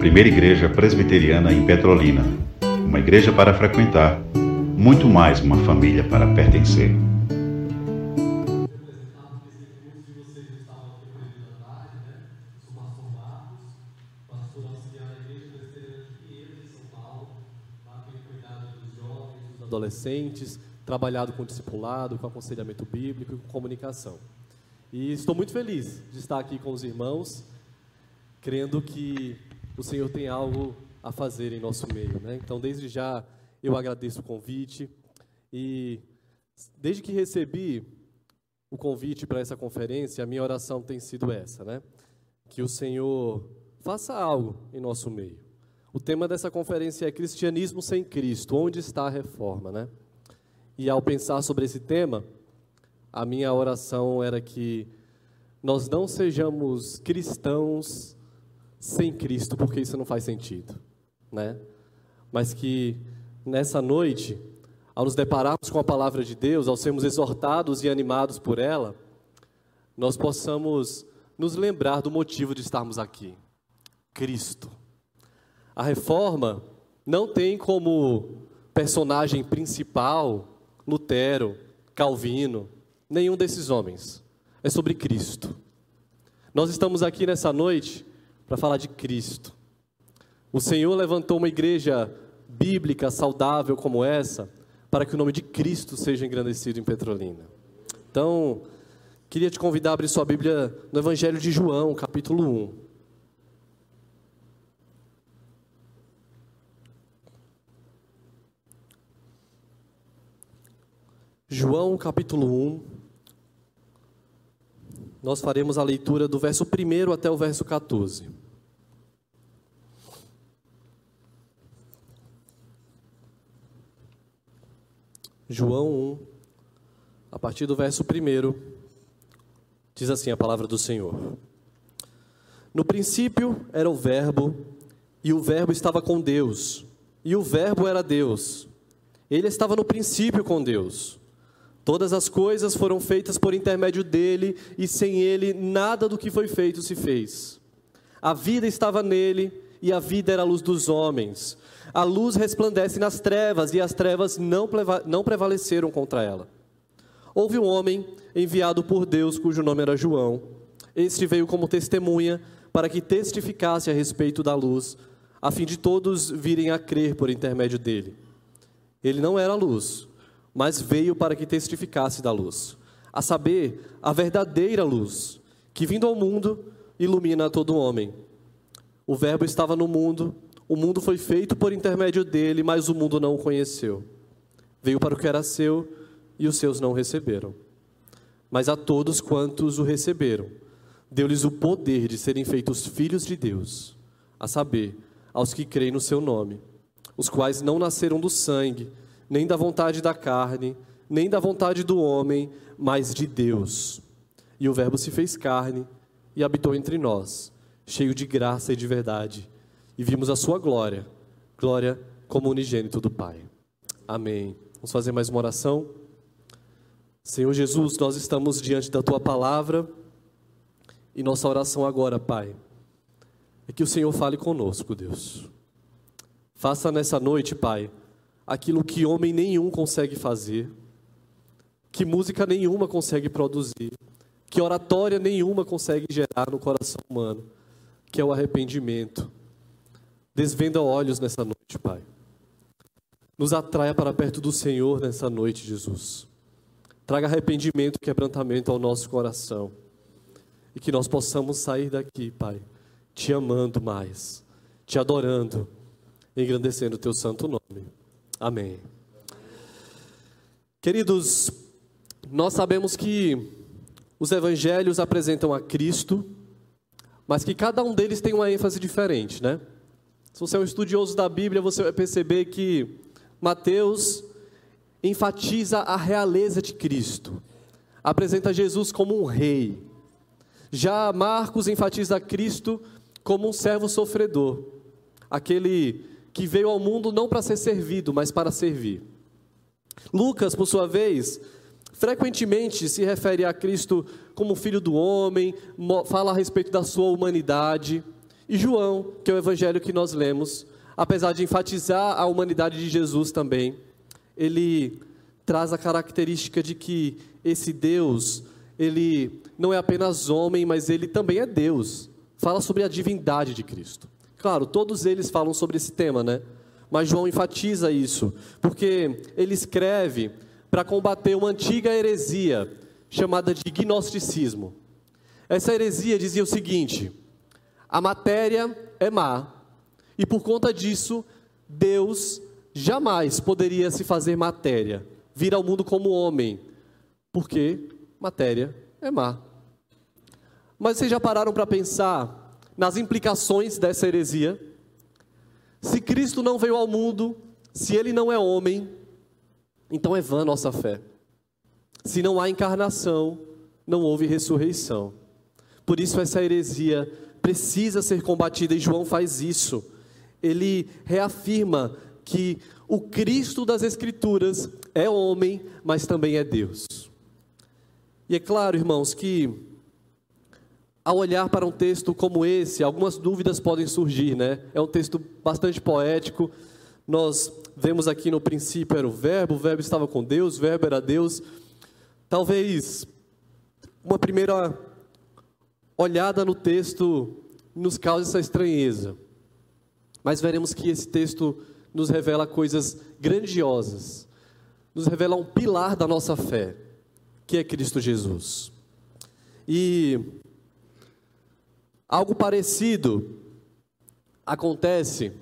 primeira igreja presbiteriana em Petrolina. Uma igreja para frequentar, muito mais uma família para pertencer. adolescentes, trabalhado com discipulado, com aconselhamento bíblico e com comunicação. E estou muito feliz de estar aqui com os irmãos, crendo que o Senhor tem algo a fazer em nosso meio. Né? Então, desde já, eu agradeço o convite e desde que recebi o convite para essa conferência, a minha oração tem sido essa, né? Que o Senhor faça algo em nosso meio. O tema dessa conferência é Cristianismo sem Cristo, onde está a reforma, né? E ao pensar sobre esse tema, a minha oração era que nós não sejamos cristãos sem Cristo, porque isso não faz sentido, né? Mas que nessa noite, ao nos depararmos com a palavra de Deus, ao sermos exortados e animados por ela, nós possamos nos lembrar do motivo de estarmos aqui: Cristo. A reforma não tem como personagem principal Lutero, Calvino, nenhum desses homens. É sobre Cristo. Nós estamos aqui nessa noite para falar de Cristo. O Senhor levantou uma igreja bíblica, saudável como essa, para que o nome de Cristo seja engrandecido em Petrolina. Então, queria te convidar a abrir sua Bíblia no Evangelho de João, capítulo 1. João capítulo 1, nós faremos a leitura do verso 1 até o verso 14. João 1, a partir do verso 1, diz assim a palavra do Senhor: No princípio era o Verbo, e o Verbo estava com Deus, e o Verbo era Deus. Ele estava no princípio com Deus. Todas as coisas foram feitas por intermédio dele, e sem ele nada do que foi feito se fez. A vida estava nele, e a vida era a luz dos homens. A luz resplandece nas trevas, e as trevas não, prevaleceram contra ela. Houve um homem enviado por Deus, cujo nome era João. Este veio como testemunha, para que testificasse a respeito da luz, a fim de todos virem a crer por intermédio dele. Ele não era luz mas veio para que testificasse da luz, a saber, a verdadeira luz, que vindo ao mundo ilumina todo homem. O Verbo estava no mundo, o mundo foi feito por intermédio dele, mas o mundo não o conheceu. Veio para o que era seu e os seus não receberam. Mas a todos quantos o receberam, deu-lhes o poder de serem feitos filhos de Deus, a saber, aos que creem no seu nome, os quais não nasceram do sangue, nem da vontade da carne, nem da vontade do homem, mas de Deus. E o Verbo se fez carne e habitou entre nós, cheio de graça e de verdade, e vimos a sua glória, glória como unigênito do Pai. Amém. Vamos fazer mais uma oração? Senhor Jesus, nós estamos diante da tua palavra e nossa oração agora, Pai, é que o Senhor fale conosco, Deus. Faça nessa noite, Pai, aquilo que homem nenhum consegue fazer, que música nenhuma consegue produzir, que oratória nenhuma consegue gerar no coração humano, que é o arrependimento. Desvenda olhos nessa noite, Pai. Nos atraia para perto do Senhor nessa noite, Jesus. Traga arrependimento e quebrantamento ao nosso coração. E que nós possamos sair daqui, Pai, te amando mais, te adorando, engrandecendo o teu santo nome. Amém. Queridos, nós sabemos que os evangelhos apresentam a Cristo, mas que cada um deles tem uma ênfase diferente, né? Se você é um estudioso da Bíblia, você vai perceber que Mateus enfatiza a realeza de Cristo, apresenta Jesus como um rei. Já Marcos enfatiza Cristo como um servo sofredor, aquele que veio ao mundo não para ser servido, mas para servir. Lucas, por sua vez, frequentemente se refere a Cristo como filho do homem, fala a respeito da sua humanidade. E João, que é o evangelho que nós lemos, apesar de enfatizar a humanidade de Jesus também, ele traz a característica de que esse Deus, ele não é apenas homem, mas ele também é Deus. Fala sobre a divindade de Cristo. Claro, todos eles falam sobre esse tema, né? Mas João enfatiza isso, porque ele escreve para combater uma antiga heresia chamada de gnosticismo. Essa heresia dizia o seguinte: a matéria é má, e por conta disso, Deus jamais poderia se fazer matéria, vir ao mundo como homem, porque matéria é má. Mas vocês já pararam para pensar nas implicações dessa heresia? Se Cristo não veio ao mundo, se ele não é homem, então é vã nossa fé. Se não há encarnação, não houve ressurreição. Por isso essa heresia precisa ser combatida e João faz isso. Ele reafirma que o Cristo das Escrituras é homem, mas também é Deus. E é claro, irmãos, que ao olhar para um texto como esse, algumas dúvidas podem surgir, né? É um texto bastante poético. Nós vemos aqui no princípio era o Verbo, o Verbo estava com Deus, o Verbo era Deus. Talvez uma primeira olhada no texto nos cause essa estranheza. Mas veremos que esse texto nos revela coisas grandiosas, nos revela um pilar da nossa fé, que é Cristo Jesus. E algo parecido acontece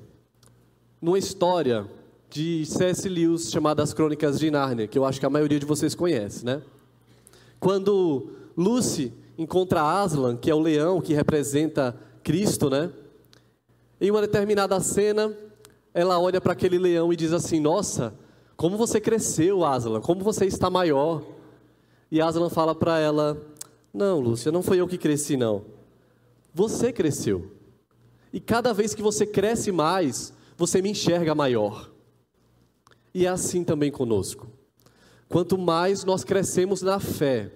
numa história de C.S. Lewis chamada As Crônicas de Nárnia, que eu acho que a maioria de vocês conhece, né? Quando Lucy encontra Aslan, que é o leão que representa Cristo, né? Em uma determinada cena, ela olha para aquele leão e diz assim: Nossa, como você cresceu, Aslan, como você está maior. E Aslan fala para ela: Não, Lúcia, não foi eu que cresci, não. Você cresceu. E cada vez que você cresce mais, você me enxerga maior. E é assim também conosco. Quanto mais nós crescemos na fé,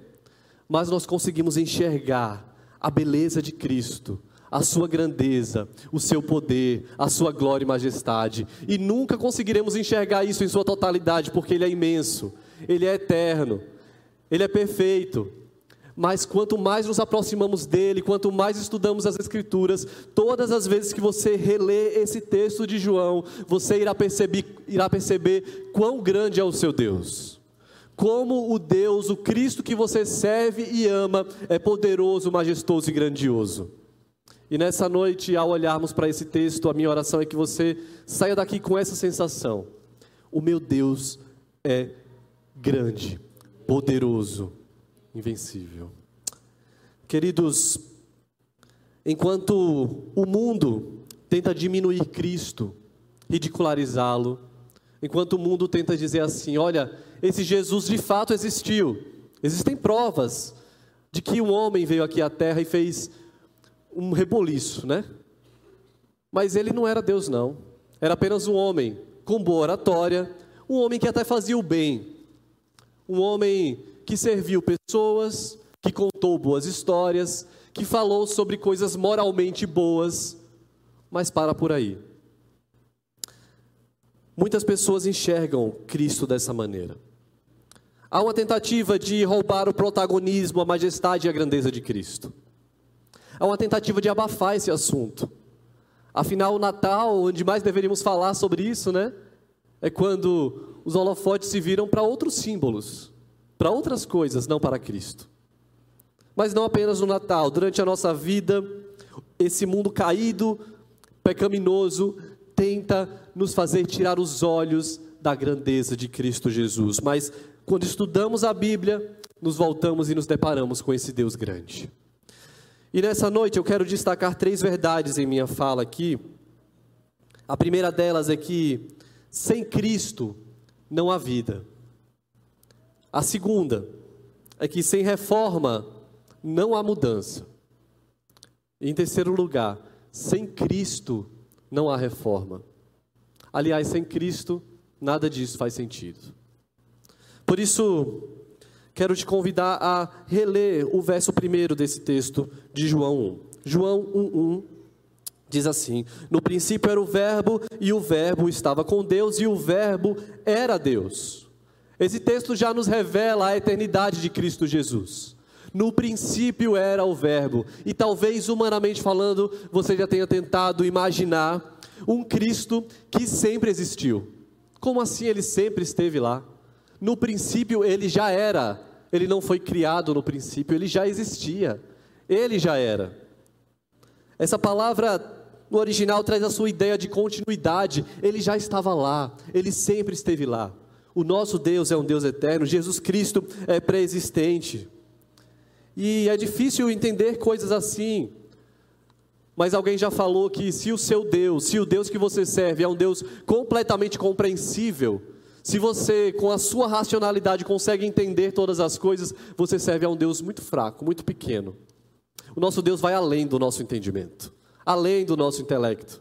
mais nós conseguimos enxergar a beleza de Cristo, a sua grandeza, o seu poder, a sua glória e majestade. E nunca conseguiremos enxergar isso em sua totalidade, porque Ele é imenso, Ele é eterno, Ele é perfeito. Mas quanto mais nos aproximamos dele, quanto mais estudamos as Escrituras, todas as vezes que você relê esse texto de João, você irá perceber, irá perceber quão grande é o seu Deus. Como o Deus, o Cristo que você serve e ama, é poderoso, majestoso e grandioso. E nessa noite, ao olharmos para esse texto, a minha oração é que você saia daqui com essa sensação: o meu Deus é grande, poderoso, invencível. Queridos, enquanto o mundo tenta diminuir Cristo, ridicularizá-lo, enquanto o mundo tenta dizer assim: olha, esse Jesus de fato existiu, existem provas de que um homem veio aqui à terra e fez um reboliço, né? Mas ele não era Deus, não. Era apenas um homem com boa oratória, um homem que até fazia o bem, um homem que serviu pessoas, que contou boas histórias, que falou sobre coisas moralmente boas, mas para por aí. Muitas pessoas enxergam Cristo dessa maneira. Há uma tentativa de roubar o protagonismo, a majestade e a grandeza de Cristo há uma tentativa de abafar esse assunto. Afinal, o Natal, onde mais deveríamos falar sobre isso, né? É quando os holofotes se viram para outros símbolos, para outras coisas, não para Cristo. Mas não apenas no Natal, durante a nossa vida, esse mundo caído, pecaminoso, tenta nos fazer tirar os olhos da grandeza de Cristo Jesus. Mas quando estudamos a Bíblia, nos voltamos e nos deparamos com esse Deus grande. E nessa noite eu quero destacar três verdades em minha fala aqui. A primeira delas é que sem Cristo não há vida. A segunda é que sem reforma não há mudança. Em terceiro lugar, sem Cristo não há reforma. Aliás, sem Cristo nada disso faz sentido. Por isso, quero te convidar a reler o verso primeiro desse texto de João 1. João 1:1 Diz assim: No princípio era o Verbo, e o Verbo estava com Deus, e o Verbo era Deus. Esse texto já nos revela a eternidade de Cristo Jesus. No princípio era o Verbo, e talvez humanamente falando, você já tenha tentado imaginar um Cristo que sempre existiu. Como assim ele sempre esteve lá? No princípio ele já era, ele não foi criado no princípio, ele já existia, ele já era. Essa palavra no original traz a sua ideia de continuidade, ele já estava lá, ele sempre esteve lá. O nosso Deus é um Deus eterno, Jesus Cristo é pré-existente. E é difícil entender coisas assim. Mas alguém já falou que se o seu Deus, se o Deus que você serve é um Deus completamente compreensível, se você, com a sua racionalidade, consegue entender todas as coisas, você serve a um Deus muito fraco, muito pequeno. O nosso Deus vai além do nosso entendimento, além do nosso intelecto.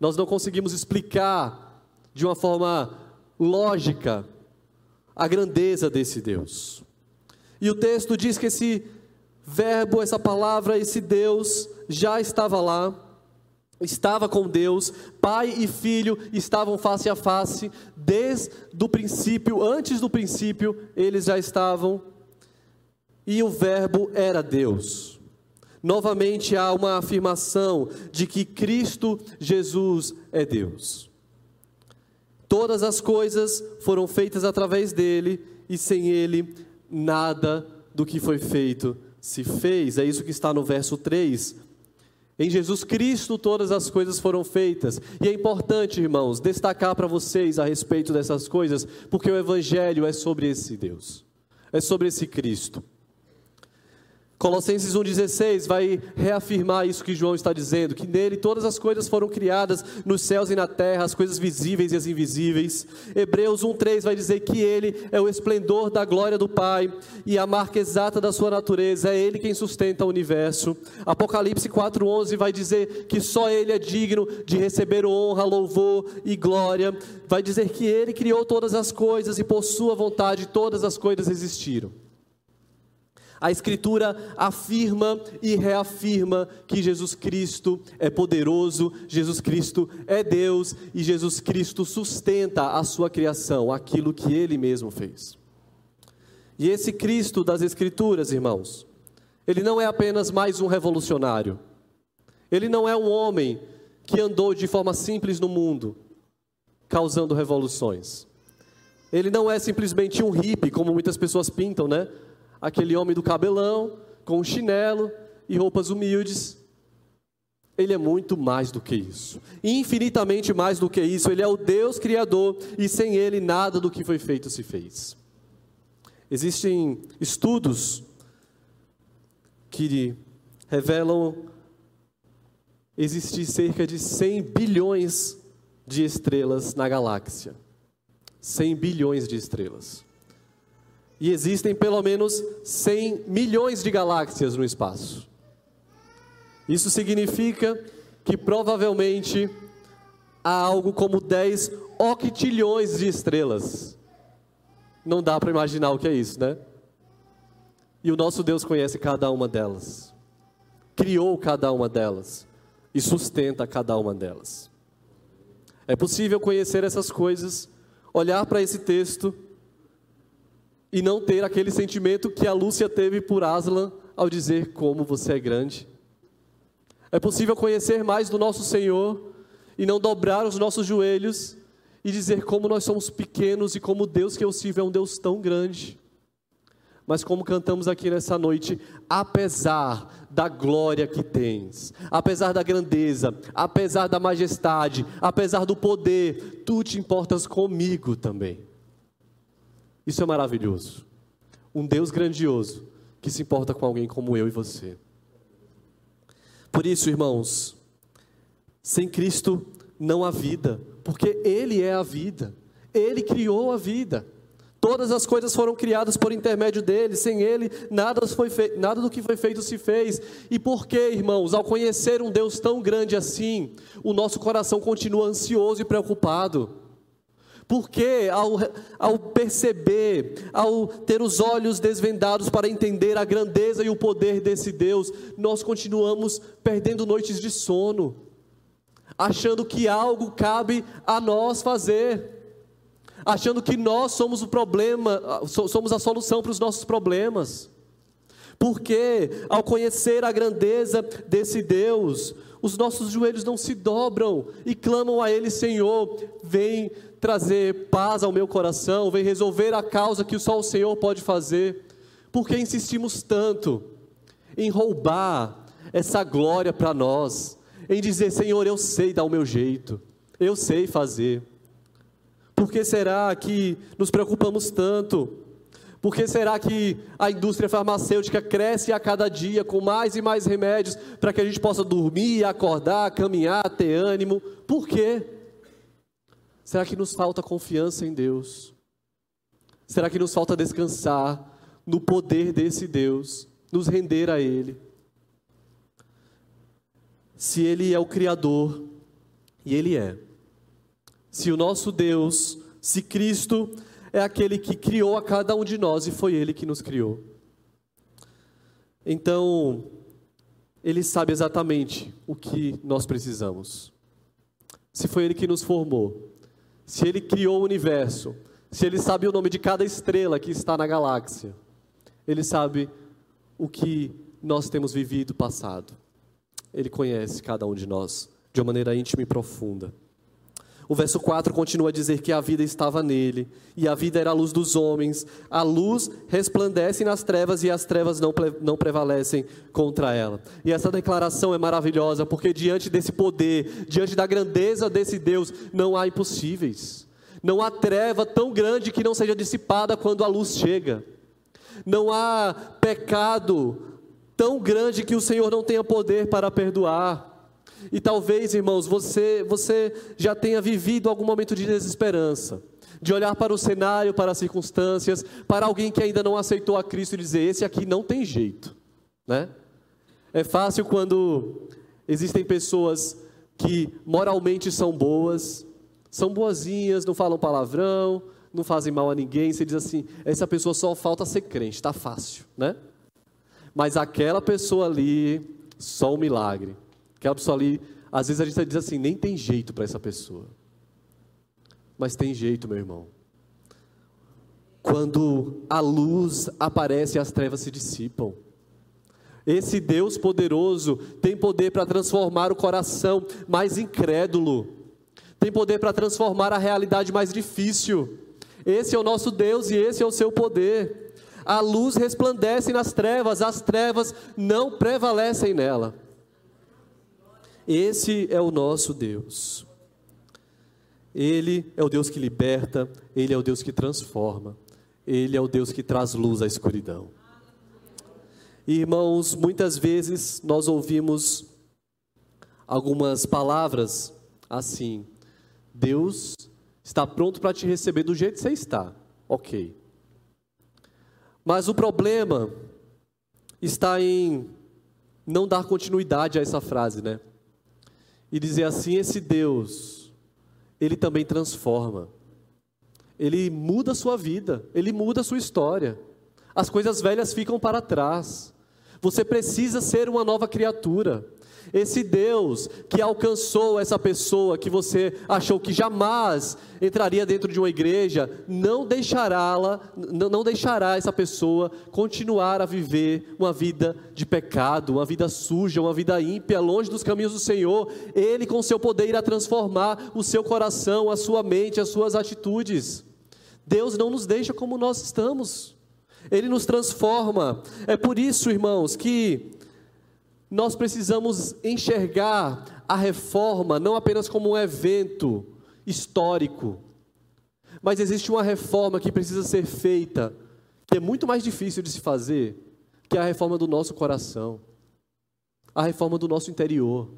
Nós não conseguimos explicar de uma forma lógica a grandeza desse Deus. E o texto diz que esse verbo, essa palavra, esse Deus já estava lá, estava com Deus, pai e filho estavam face a face, desde o princípio, antes do princípio, eles já estavam, e o Verbo era Deus. Novamente há uma afirmação de que Cristo Jesus é Deus. Todas as coisas foram feitas através dele, e sem ele, nada do que foi feito se fez. É isso que está no verso 3 em Jesus Cristo todas as coisas foram feitas. E é importante, irmãos, destacar para vocês a respeito dessas coisas, porque o Evangelho é sobre esse Deus, é sobre esse Cristo. Colossenses 1,16 vai reafirmar isso que João está dizendo: que nele todas as coisas foram criadas nos céus e na terra, as coisas visíveis e as invisíveis. Hebreus 1,3 vai dizer que ele é o esplendor da glória do Pai e a marca exata da sua natureza, é ele quem sustenta o universo. Apocalipse 4,11 vai dizer que só ele é digno de receber honra, louvor e glória. Vai dizer que ele criou todas as coisas e por sua vontade todas as coisas existiram. A Escritura afirma e reafirma que Jesus Cristo é poderoso, Jesus Cristo é Deus e Jesus Cristo sustenta a sua criação, aquilo que ele mesmo fez. E esse Cristo das Escrituras, irmãos, ele não é apenas mais um revolucionário, ele não é um homem que andou de forma simples no mundo, causando revoluções. Ele não é simplesmente um hippie, como muitas pessoas pintam, né? Aquele homem do cabelão, com chinelo e roupas humildes. Ele é muito mais do que isso, infinitamente mais do que isso. Ele é o Deus Criador e sem Ele nada do que foi feito se fez. Existem estudos que revelam existir cerca de 100 bilhões de estrelas na galáxia. 100 bilhões de estrelas. E existem pelo menos 100 milhões de galáxias no espaço. Isso significa que provavelmente há algo como 10 octilhões de estrelas. Não dá para imaginar o que é isso, né? E o nosso Deus conhece cada uma delas, criou cada uma delas e sustenta cada uma delas. É possível conhecer essas coisas, olhar para esse texto e não ter aquele sentimento que a Lúcia teve por Aslan ao dizer como você é grande. É possível conhecer mais do nosso Senhor e não dobrar os nossos joelhos e dizer como nós somos pequenos e como Deus que eu sirvo é um Deus tão grande. Mas como cantamos aqui nessa noite, apesar da glória que tens, apesar da grandeza, apesar da majestade, apesar do poder, tu te importas comigo também. Isso é maravilhoso. Um Deus grandioso que se importa com alguém como eu e você. Por isso, irmãos, sem Cristo não há vida, porque Ele é a vida, Ele criou a vida. Todas as coisas foram criadas por intermédio dele, sem ele, nada, foi nada do que foi feito se fez. E por que, irmãos, ao conhecer um Deus tão grande assim, o nosso coração continua ansioso e preocupado? Porque ao, ao perceber, ao ter os olhos desvendados para entender a grandeza e o poder desse Deus, nós continuamos perdendo noites de sono. achando que algo cabe a nós fazer, achando que nós somos o problema, somos a solução para os nossos problemas. Porque ao conhecer a grandeza desse Deus, os nossos joelhos não se dobram e clamam a Ele, Senhor, vem trazer paz ao meu coração, vem resolver a causa que só o Senhor pode fazer. Porque insistimos tanto em roubar essa glória para nós, em dizer: Senhor, eu sei dar o meu jeito, eu sei fazer. Por que será que nos preocupamos tanto? Por que será que a indústria farmacêutica cresce a cada dia com mais e mais remédios para que a gente possa dormir, acordar, caminhar, ter ânimo? Por quê? Será que nos falta confiança em Deus? Será que nos falta descansar no poder desse Deus, nos render a Ele? Se Ele é o Criador, e Ele é, se o nosso Deus, se Cristo é aquele que criou a cada um de nós e foi Ele que nos criou. Então, Ele sabe exatamente o que nós precisamos. Se foi Ele que nos formou, se Ele criou o universo, se Ele sabe o nome de cada estrela que está na galáxia, Ele sabe o que nós temos vivido passado. Ele conhece cada um de nós de uma maneira íntima e profunda. O verso 4 continua a dizer que a vida estava nele, e a vida era a luz dos homens. A luz resplandece nas trevas e as trevas não, não prevalecem contra ela. E essa declaração é maravilhosa, porque diante desse poder, diante da grandeza desse Deus, não há impossíveis. Não há treva tão grande que não seja dissipada quando a luz chega. Não há pecado tão grande que o Senhor não tenha poder para perdoar. E talvez, irmãos, você, você já tenha vivido algum momento de desesperança, de olhar para o cenário, para as circunstâncias, para alguém que ainda não aceitou a Cristo e dizer: esse aqui não tem jeito, né? É fácil quando existem pessoas que moralmente são boas, são boazinhas, não falam palavrão, não fazem mal a ninguém. Você diz assim: essa pessoa só falta ser crente, está fácil, né? Mas aquela pessoa ali, só um milagre. Aquela pessoa ali, às vezes a gente diz assim, nem tem jeito para essa pessoa. Mas tem jeito, meu irmão. Quando a luz aparece, as trevas se dissipam. Esse Deus poderoso tem poder para transformar o coração mais incrédulo, tem poder para transformar a realidade mais difícil. Esse é o nosso Deus e esse é o seu poder. A luz resplandece nas trevas, as trevas não prevalecem nela. Esse é o nosso Deus. Ele é o Deus que liberta, ele é o Deus que transforma, ele é o Deus que traz luz à escuridão. Irmãos, muitas vezes nós ouvimos algumas palavras assim: Deus está pronto para te receber do jeito que você está. Ok. Mas o problema está em não dar continuidade a essa frase, né? E dizer assim: esse Deus, ele também transforma, ele muda a sua vida, ele muda a sua história. As coisas velhas ficam para trás. Você precisa ser uma nova criatura. Esse Deus que alcançou essa pessoa que você achou que jamais entraria dentro de uma igreja, não deixará-la, não deixará essa pessoa continuar a viver uma vida de pecado, uma vida suja, uma vida ímpia, longe dos caminhos do Senhor. Ele com seu poder irá transformar o seu coração, a sua mente, as suas atitudes. Deus não nos deixa como nós estamos. Ele nos transforma. É por isso, irmãos, que nós precisamos enxergar a reforma não apenas como um evento histórico, mas existe uma reforma que precisa ser feita, que é muito mais difícil de se fazer, que é a reforma do nosso coração, a reforma do nosso interior.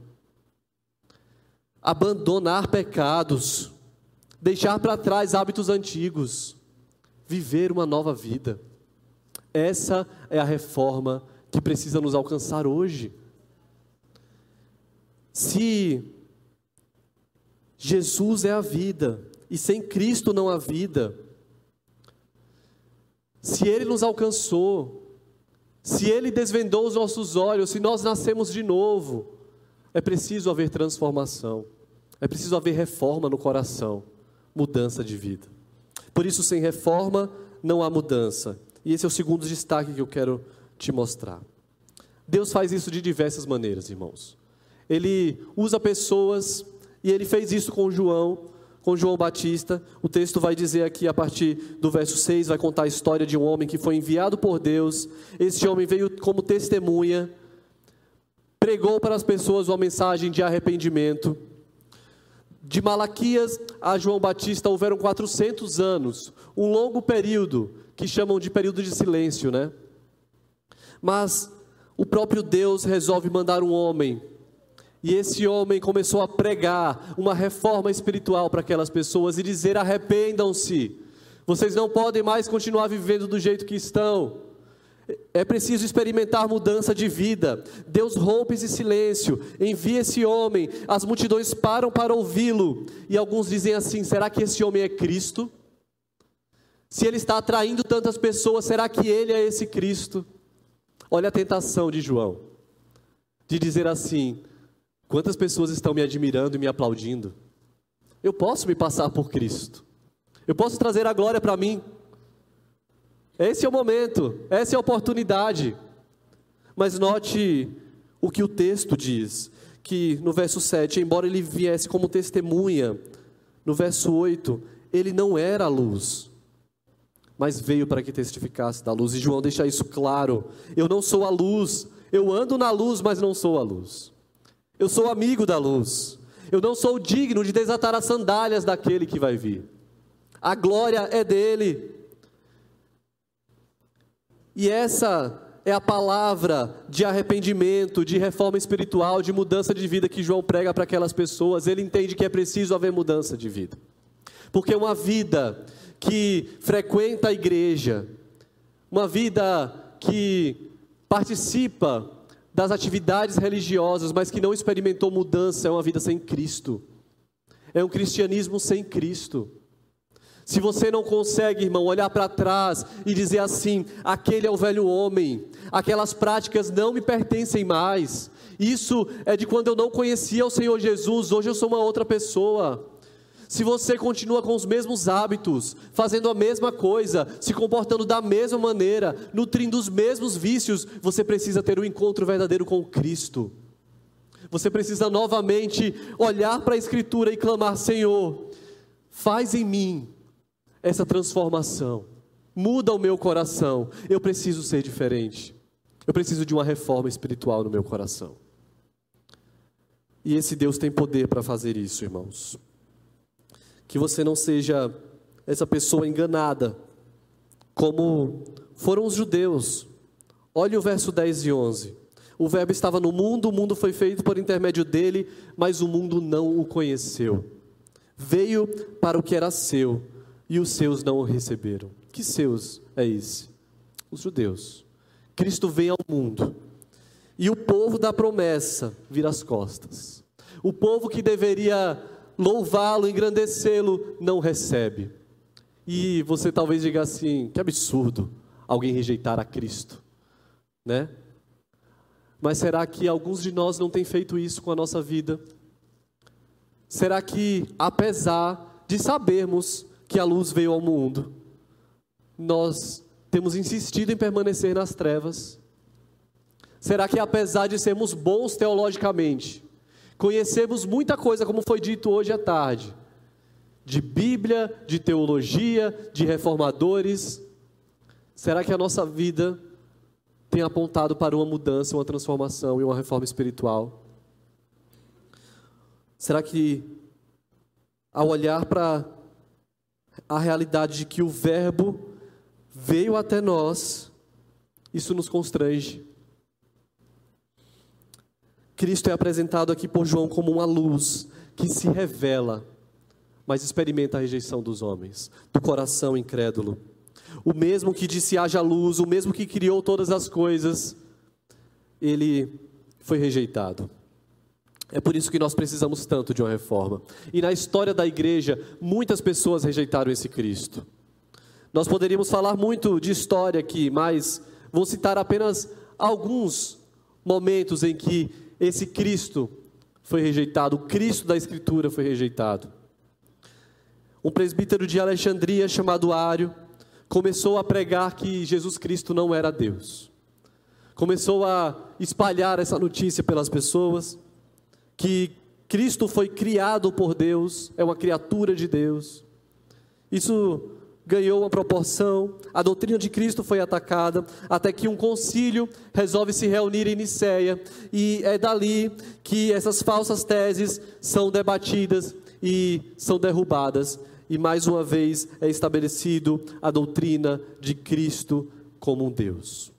Abandonar pecados, deixar para trás hábitos antigos, viver uma nova vida. Essa é a reforma que precisa nos alcançar hoje. Se Jesus é a vida e sem Cristo não há vida, se Ele nos alcançou, se Ele desvendou os nossos olhos, se nós nascemos de novo, é preciso haver transformação. É preciso haver reforma no coração, mudança de vida. Por isso, sem reforma, não há mudança. E esse é o segundo destaque que eu quero te mostrar. Deus faz isso de diversas maneiras, irmãos. Ele usa pessoas, e ele fez isso com João, com João Batista. O texto vai dizer aqui, a partir do verso 6, vai contar a história de um homem que foi enviado por Deus. Esse homem veio como testemunha, pregou para as pessoas uma mensagem de arrependimento. De Malaquias a João Batista houveram 400 anos, um longo período que chamam de período de silêncio, né? Mas o próprio Deus resolve mandar um homem e esse homem começou a pregar uma reforma espiritual para aquelas pessoas e dizer: arrependam-se, vocês não podem mais continuar vivendo do jeito que estão. É preciso experimentar mudança de vida. Deus rompe esse silêncio, envia esse homem, as multidões param para ouvi-lo. E alguns dizem assim: será que esse homem é Cristo? Se ele está atraindo tantas pessoas, será que ele é esse Cristo? Olha a tentação de João, de dizer assim: Quantas pessoas estão me admirando e me aplaudindo? Eu posso me passar por Cristo. Eu posso trazer a glória para mim. Esse é o momento, essa é a oportunidade. Mas note o que o texto diz, que no verso 7, embora ele viesse como testemunha, no verso 8, ele não era a luz, mas veio para que testificasse da luz. E João deixa isso claro: eu não sou a luz, eu ando na luz, mas não sou a luz. Eu sou amigo da luz. Eu não sou digno de desatar as sandálias daquele que vai vir. A glória é dele. E essa é a palavra de arrependimento, de reforma espiritual, de mudança de vida que João prega para aquelas pessoas. Ele entende que é preciso haver mudança de vida. Porque uma vida que frequenta a igreja, uma vida que participa das atividades religiosas, mas que não experimentou mudança, é uma vida sem Cristo. É um cristianismo sem Cristo. Se você não consegue, irmão, olhar para trás e dizer assim: aquele é o velho homem, aquelas práticas não me pertencem mais, isso é de quando eu não conhecia o Senhor Jesus, hoje eu sou uma outra pessoa. Se você continua com os mesmos hábitos, fazendo a mesma coisa, se comportando da mesma maneira, nutrindo os mesmos vícios, você precisa ter um encontro verdadeiro com Cristo. Você precisa novamente olhar para a Escritura e clamar: Senhor, faz em mim essa transformação, muda o meu coração. Eu preciso ser diferente. Eu preciso de uma reforma espiritual no meu coração. E esse Deus tem poder para fazer isso, irmãos que você não seja essa pessoa enganada, como foram os judeus. Olhe o verso 10 e 11. O Verbo estava no mundo, o mundo foi feito por intermédio dele, mas o mundo não o conheceu. Veio para o que era seu, e os seus não o receberam. Que seus é esse? Os judeus. Cristo vem ao mundo, e o povo da promessa vira as costas. O povo que deveria louvá-lo, engrandecê-lo, não recebe. E você talvez diga assim: que absurdo alguém rejeitar a Cristo, né? Mas será que alguns de nós não têm feito isso com a nossa vida? Será que, apesar de sabermos que a luz veio ao mundo, nós temos insistido em permanecer nas trevas? Será que, apesar de sermos bons teologicamente, Conhecemos muita coisa, como foi dito hoje à tarde, de Bíblia, de teologia, de reformadores. Será que a nossa vida tem apontado para uma mudança, uma transformação e uma reforma espiritual? Será que, ao olhar para a realidade de que o Verbo veio até nós, isso nos constrange? Cristo é apresentado aqui por João como uma luz que se revela, mas experimenta a rejeição dos homens, do coração incrédulo. O mesmo que disse haja luz, o mesmo que criou todas as coisas, ele foi rejeitado. É por isso que nós precisamos tanto de uma reforma. E na história da igreja, muitas pessoas rejeitaram esse Cristo. Nós poderíamos falar muito de história aqui, mas vou citar apenas alguns momentos em que esse Cristo foi rejeitado, o Cristo da Escritura foi rejeitado. Um presbítero de Alexandria chamado Ário começou a pregar que Jesus Cristo não era Deus. Começou a espalhar essa notícia pelas pessoas que Cristo foi criado por Deus, é uma criatura de Deus. Isso ganhou uma proporção, a doutrina de Cristo foi atacada, até que um concílio resolve se reunir em Nicéia, e é dali que essas falsas teses são debatidas e são derrubadas, e mais uma vez é estabelecido a doutrina de Cristo como um Deus.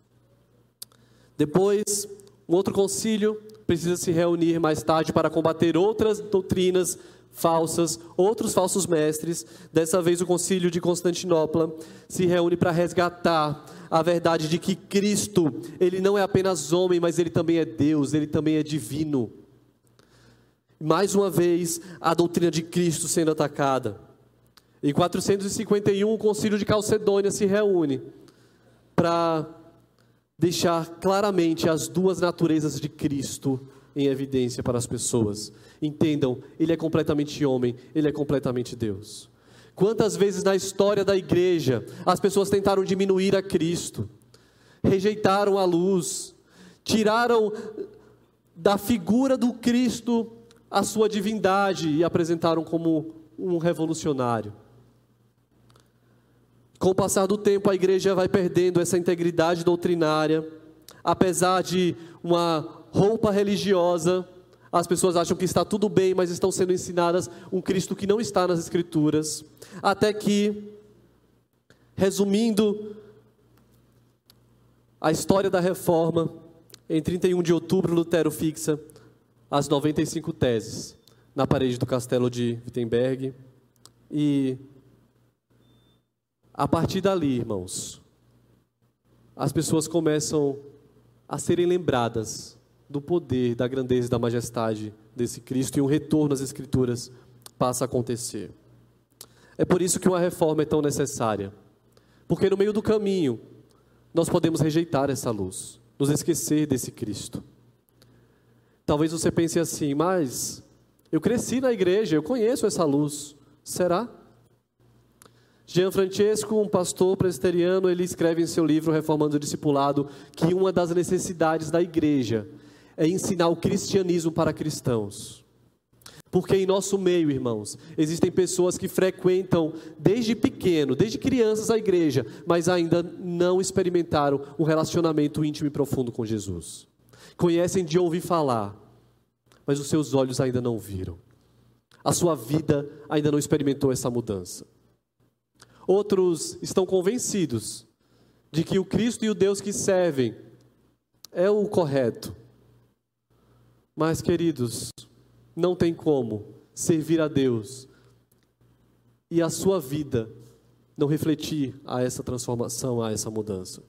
Depois, um outro concílio precisa se reunir mais tarde para combater outras doutrinas falsas, outros falsos mestres. Dessa vez, o Concílio de Constantinopla se reúne para resgatar a verdade de que Cristo, ele não é apenas homem, mas ele também é Deus, ele também é divino. Mais uma vez, a doutrina de Cristo sendo atacada. Em 451, o Concílio de Calcedônia se reúne para deixar claramente as duas naturezas de Cristo em evidência para as pessoas. Entendam, ele é completamente homem, ele é completamente Deus. Quantas vezes na história da igreja as pessoas tentaram diminuir a Cristo, rejeitaram a luz, tiraram da figura do Cristo a sua divindade e apresentaram como um revolucionário. Com o passar do tempo, a igreja vai perdendo essa integridade doutrinária, apesar de uma roupa religiosa, as pessoas acham que está tudo bem, mas estão sendo ensinadas um Cristo que não está nas Escrituras. Até que, resumindo a história da reforma, em 31 de outubro, Lutero fixa as 95 teses na parede do castelo de Wittenberg. E a partir dali, irmãos, as pessoas começam a serem lembradas do poder, da grandeza e da majestade desse Cristo e um retorno às Escrituras passa a acontecer. É por isso que uma reforma é tão necessária. Porque no meio do caminho, nós podemos rejeitar essa luz, nos esquecer desse Cristo. Talvez você pense assim, mas eu cresci na igreja, eu conheço essa luz. Será? Jean Francesco, um pastor presbiteriano, ele escreve em seu livro Reformando o Discipulado que uma das necessidades da igreja é ensinar o cristianismo para cristãos. Porque em nosso meio, irmãos, existem pessoas que frequentam desde pequeno, desde crianças a igreja, mas ainda não experimentaram um relacionamento íntimo e profundo com Jesus. Conhecem de ouvir falar, mas os seus olhos ainda não viram. A sua vida ainda não experimentou essa mudança. Outros estão convencidos de que o Cristo e o Deus que servem é o correto, mas, queridos, não tem como servir a Deus e a sua vida não refletir a essa transformação, a essa mudança.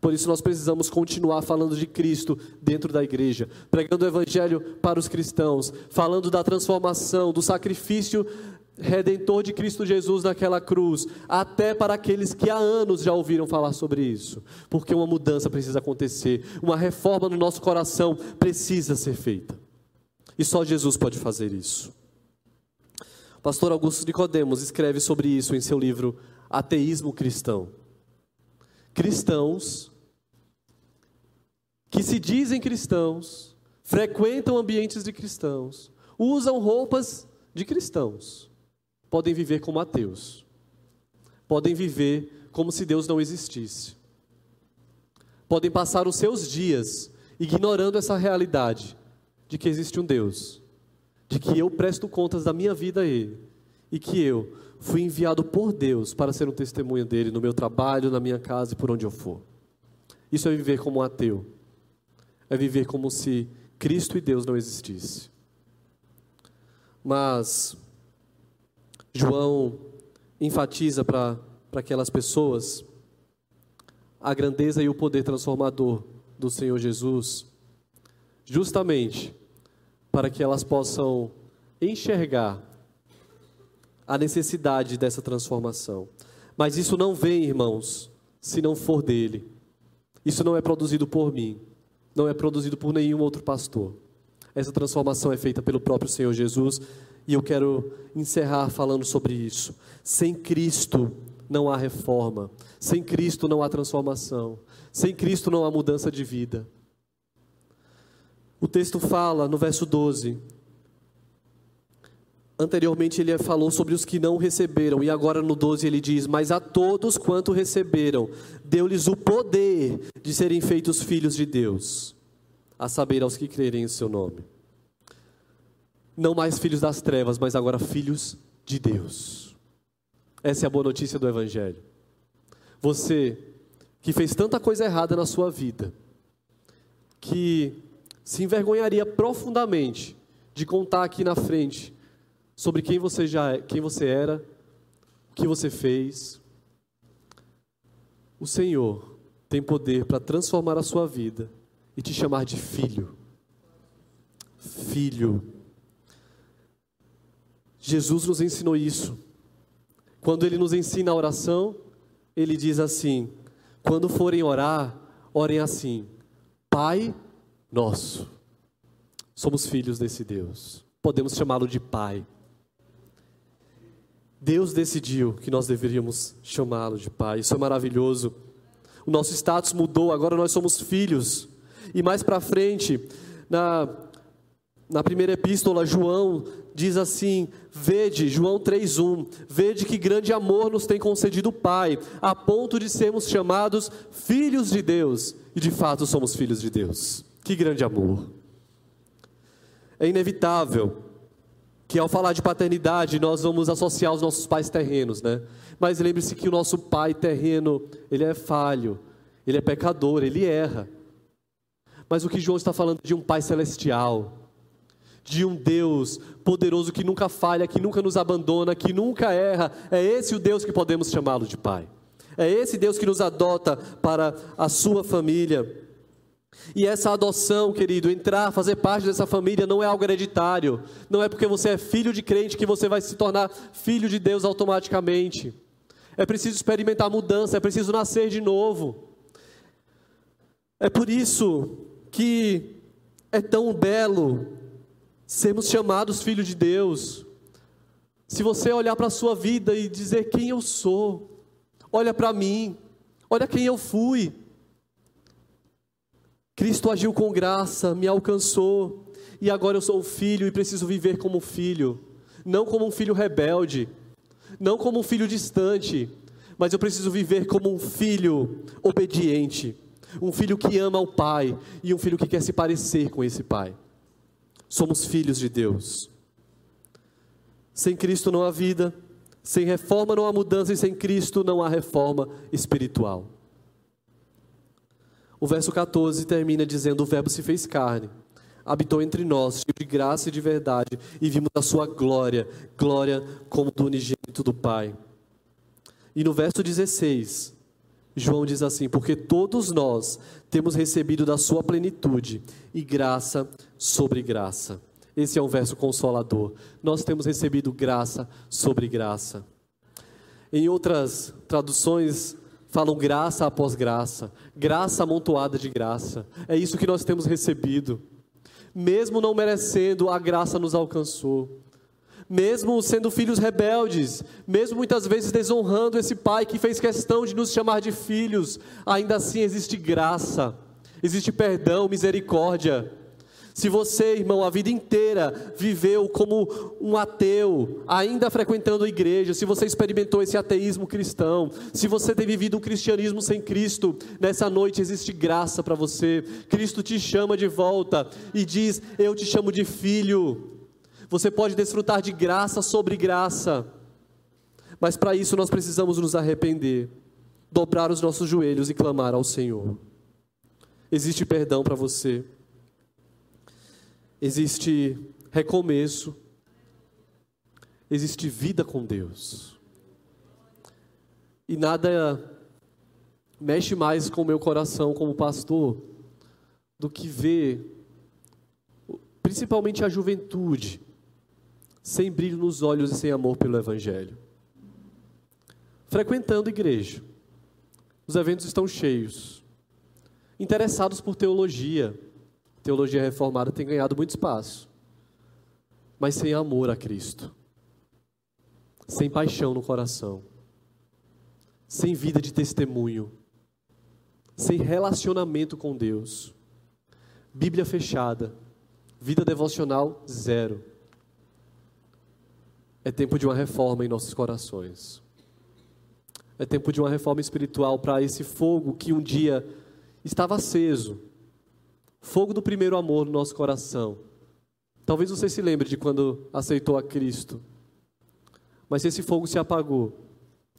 Por isso nós precisamos continuar falando de Cristo dentro da igreja, pregando o evangelho para os cristãos, falando da transformação, do sacrifício redentor de Cristo Jesus naquela cruz, até para aqueles que há anos já ouviram falar sobre isso, porque uma mudança precisa acontecer, uma reforma no nosso coração precisa ser feita. E só Jesus pode fazer isso. O pastor Augusto Nicodemos escreve sobre isso em seu livro Ateísmo Cristão. Cristãos que se dizem cristãos, frequentam ambientes de cristãos, usam roupas de cristãos, podem viver como ateus, podem viver como se Deus não existisse, podem passar os seus dias ignorando essa realidade de que existe um Deus, de que eu presto contas da minha vida a Ele e que eu fui enviado por Deus para ser um testemunho dele no meu trabalho, na minha casa e por onde eu for. Isso é viver como um ateu, é viver como se Cristo e Deus não existissem. Mas João enfatiza para aquelas pessoas a grandeza e o poder transformador do Senhor Jesus, justamente para que elas possam enxergar a necessidade dessa transformação. Mas isso não vem, irmãos, se não for dele. Isso não é produzido por mim, não é produzido por nenhum outro pastor. Essa transformação é feita pelo próprio Senhor Jesus e eu quero encerrar falando sobre isso. Sem Cristo não há reforma, sem Cristo não há transformação, sem Cristo não há mudança de vida. O texto fala no verso 12. Anteriormente ele falou sobre os que não receberam, e agora no 12 ele diz: Mas a todos quanto receberam, deu-lhes o poder de serem feitos filhos de Deus, a saber, aos que crerem em seu nome. Não mais filhos das trevas, mas agora filhos de Deus. Essa é a boa notícia do Evangelho. Você que fez tanta coisa errada na sua vida, que se envergonharia profundamente de contar aqui na frente sobre quem você já é, quem você era, o que você fez. O Senhor tem poder para transformar a sua vida e te chamar de filho. Filho. Jesus nos ensinou isso. Quando ele nos ensina a oração, ele diz assim: quando forem orar, orem assim: Pai nosso. Somos filhos desse Deus. Podemos chamá-lo de Pai. Deus decidiu que nós deveríamos chamá-lo de Pai. Isso é maravilhoso. O nosso status mudou, agora nós somos filhos. E mais para frente, na, na primeira epístola, João diz assim: Vede, João 3,1: Vede que grande amor nos tem concedido o Pai, a ponto de sermos chamados filhos de Deus. E de fato somos filhos de Deus. Que grande amor! É inevitável que ao falar de paternidade nós vamos associar os nossos pais terrenos, né? Mas lembre-se que o nosso pai terreno, ele é falho, ele é pecador, ele erra. Mas o que João está falando de um pai celestial, de um Deus poderoso que nunca falha, que nunca nos abandona, que nunca erra, é esse o Deus que podemos chamá-lo de pai. É esse Deus que nos adota para a sua família. E essa adoção, querido, entrar, fazer parte dessa família não é algo hereditário. Não é porque você é filho de crente que você vai se tornar filho de Deus automaticamente. É preciso experimentar mudança, é preciso nascer de novo. É por isso que é tão belo sermos chamados filhos de Deus. Se você olhar para a sua vida e dizer quem eu sou, olha para mim, olha quem eu fui. Cristo agiu com graça, me alcançou, e agora eu sou filho e preciso viver como filho, não como um filho rebelde, não como um filho distante, mas eu preciso viver como um filho obediente, um filho que ama o Pai e um filho que quer se parecer com esse Pai. Somos filhos de Deus. Sem Cristo não há vida, sem reforma não há mudança e sem Cristo não há reforma espiritual. O verso 14 termina dizendo: O Verbo se fez carne, habitou entre nós, cheio de graça e de verdade, e vimos a sua glória, glória como do unigênito do Pai. E no verso 16, João diz assim: Porque todos nós temos recebido da sua plenitude, e graça sobre graça. Esse é um verso consolador. Nós temos recebido graça sobre graça. Em outras traduções, falam graça após graça, graça amontoada de graça. É isso que nós temos recebido. Mesmo não merecendo, a graça nos alcançou. Mesmo sendo filhos rebeldes, mesmo muitas vezes desonrando esse pai que fez questão de nos chamar de filhos, ainda assim existe graça, existe perdão, misericórdia. Se você, irmão, a vida inteira viveu como um ateu, ainda frequentando a igreja, se você experimentou esse ateísmo cristão, se você tem vivido um cristianismo sem Cristo, nessa noite existe graça para você. Cristo te chama de volta e diz: Eu te chamo de filho. Você pode desfrutar de graça sobre graça, mas para isso nós precisamos nos arrepender, dobrar os nossos joelhos e clamar ao Senhor. Existe perdão para você existe recomeço, existe vida com Deus. E nada mexe mais com o meu coração como pastor do que ver, principalmente a juventude, sem brilho nos olhos e sem amor pelo Evangelho. Frequentando igreja, os eventos estão cheios, interessados por teologia, teologia reformada tem ganhado muito espaço, mas sem amor a Cristo, sem paixão no coração, sem vida de testemunho, sem relacionamento com Deus, Bíblia fechada, vida devocional zero. É tempo de uma reforma em nossos corações. É tempo de uma reforma espiritual para esse fogo que um dia estava aceso fogo do primeiro amor no nosso coração. Talvez você se lembre de quando aceitou a Cristo. Mas esse fogo se apagou.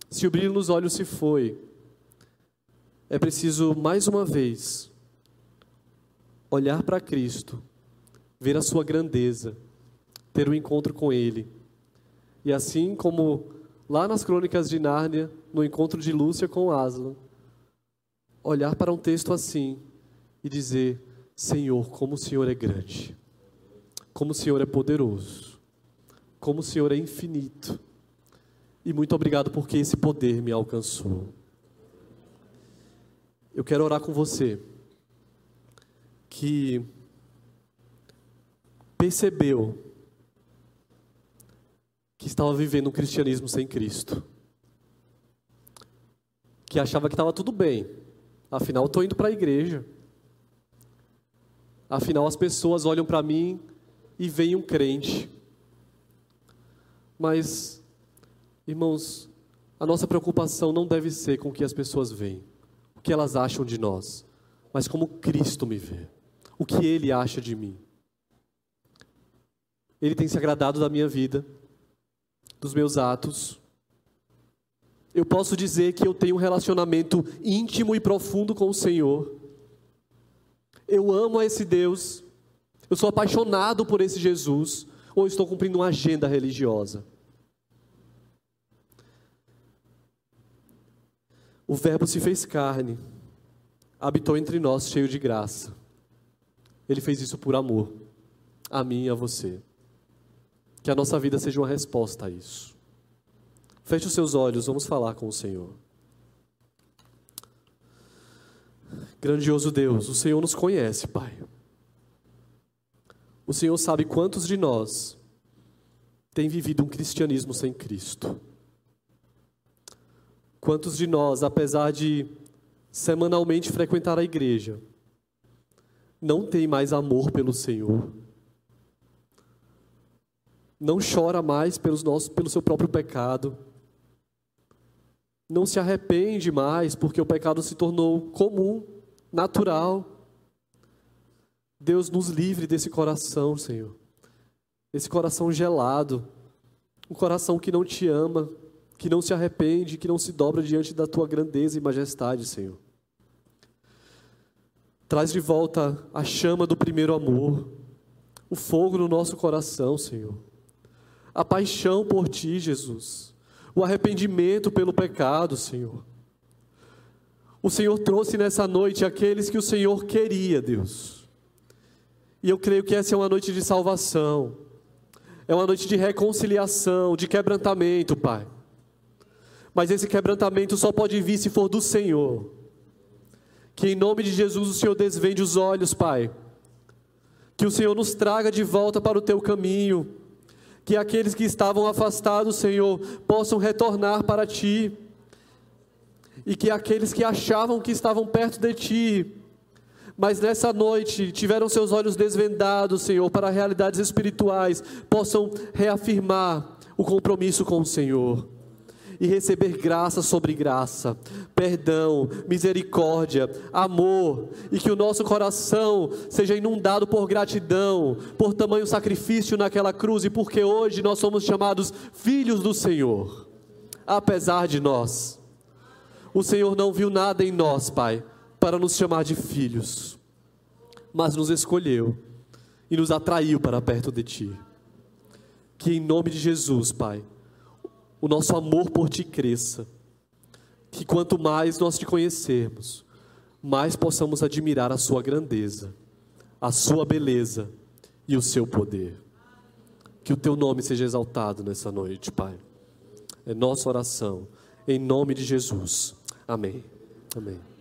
Se o brilho nos olhos se foi, é preciso mais uma vez olhar para Cristo, ver a sua grandeza, ter um encontro com Ele. E assim como lá nas crônicas de Nárnia, no encontro de Lúcia com Aslan, olhar para um texto assim e dizer: Senhor, como o Senhor é grande, como o Senhor é poderoso, como o Senhor é infinito. E muito obrigado porque esse poder me alcançou. Eu quero orar com você que percebeu que estava vivendo um cristianismo sem Cristo, que achava que estava tudo bem, afinal estou indo para a igreja, Afinal, as pessoas olham para mim e veem um crente. Mas, irmãos, a nossa preocupação não deve ser com o que as pessoas veem, o que elas acham de nós, mas como Cristo me vê, o que Ele acha de mim. Ele tem se agradado da minha vida, dos meus atos. Eu posso dizer que eu tenho um relacionamento íntimo e profundo com o Senhor eu amo esse Deus, eu sou apaixonado por esse Jesus, ou estou cumprindo uma agenda religiosa? O Verbo se fez carne, habitou entre nós cheio de graça. Ele fez isso por amor, a mim e a você. Que a nossa vida seja uma resposta a isso. Feche os seus olhos, vamos falar com o Senhor. Grandioso Deus, o Senhor nos conhece, Pai. O Senhor sabe quantos de nós têm vivido um cristianismo sem Cristo. Quantos de nós, apesar de semanalmente frequentar a igreja, não tem mais amor pelo Senhor, não chora mais pelos nossos, pelo seu próprio pecado, não se arrepende mais porque o pecado se tornou comum, natural. Deus nos livre desse coração, Senhor. Esse coração gelado, um coração que não te ama, que não se arrepende, que não se dobra diante da tua grandeza e majestade, Senhor. Traz de volta a chama do primeiro amor, o fogo no nosso coração, Senhor. A paixão por ti, Jesus. O arrependimento pelo pecado, Senhor. O Senhor trouxe nessa noite aqueles que o Senhor queria, Deus. E eu creio que essa é uma noite de salvação, é uma noite de reconciliação, de quebrantamento, Pai. Mas esse quebrantamento só pode vir se for do Senhor. Que em nome de Jesus o Senhor desvende os olhos, Pai. Que o Senhor nos traga de volta para o teu caminho. Que aqueles que estavam afastados, Senhor, possam retornar para ti e que aqueles que achavam que estavam perto de ti, mas nessa noite tiveram seus olhos desvendados, Senhor, para realidades espirituais, possam reafirmar o compromisso com o Senhor e receber graça sobre graça, perdão, misericórdia, amor, e que o nosso coração seja inundado por gratidão, por tamanho sacrifício naquela cruz, e porque hoje nós somos chamados filhos do Senhor, apesar de nós. O Senhor não viu nada em nós, Pai, para nos chamar de filhos, mas nos escolheu e nos atraiu para perto de Ti. Que em nome de Jesus, Pai, o nosso amor por Ti cresça. Que quanto mais nós Te conhecermos, mais possamos admirar a Sua grandeza, a Sua beleza e o Seu poder. Que o Teu nome seja exaltado nessa noite, Pai. É nossa oração, em nome de Jesus. Amém. Amém.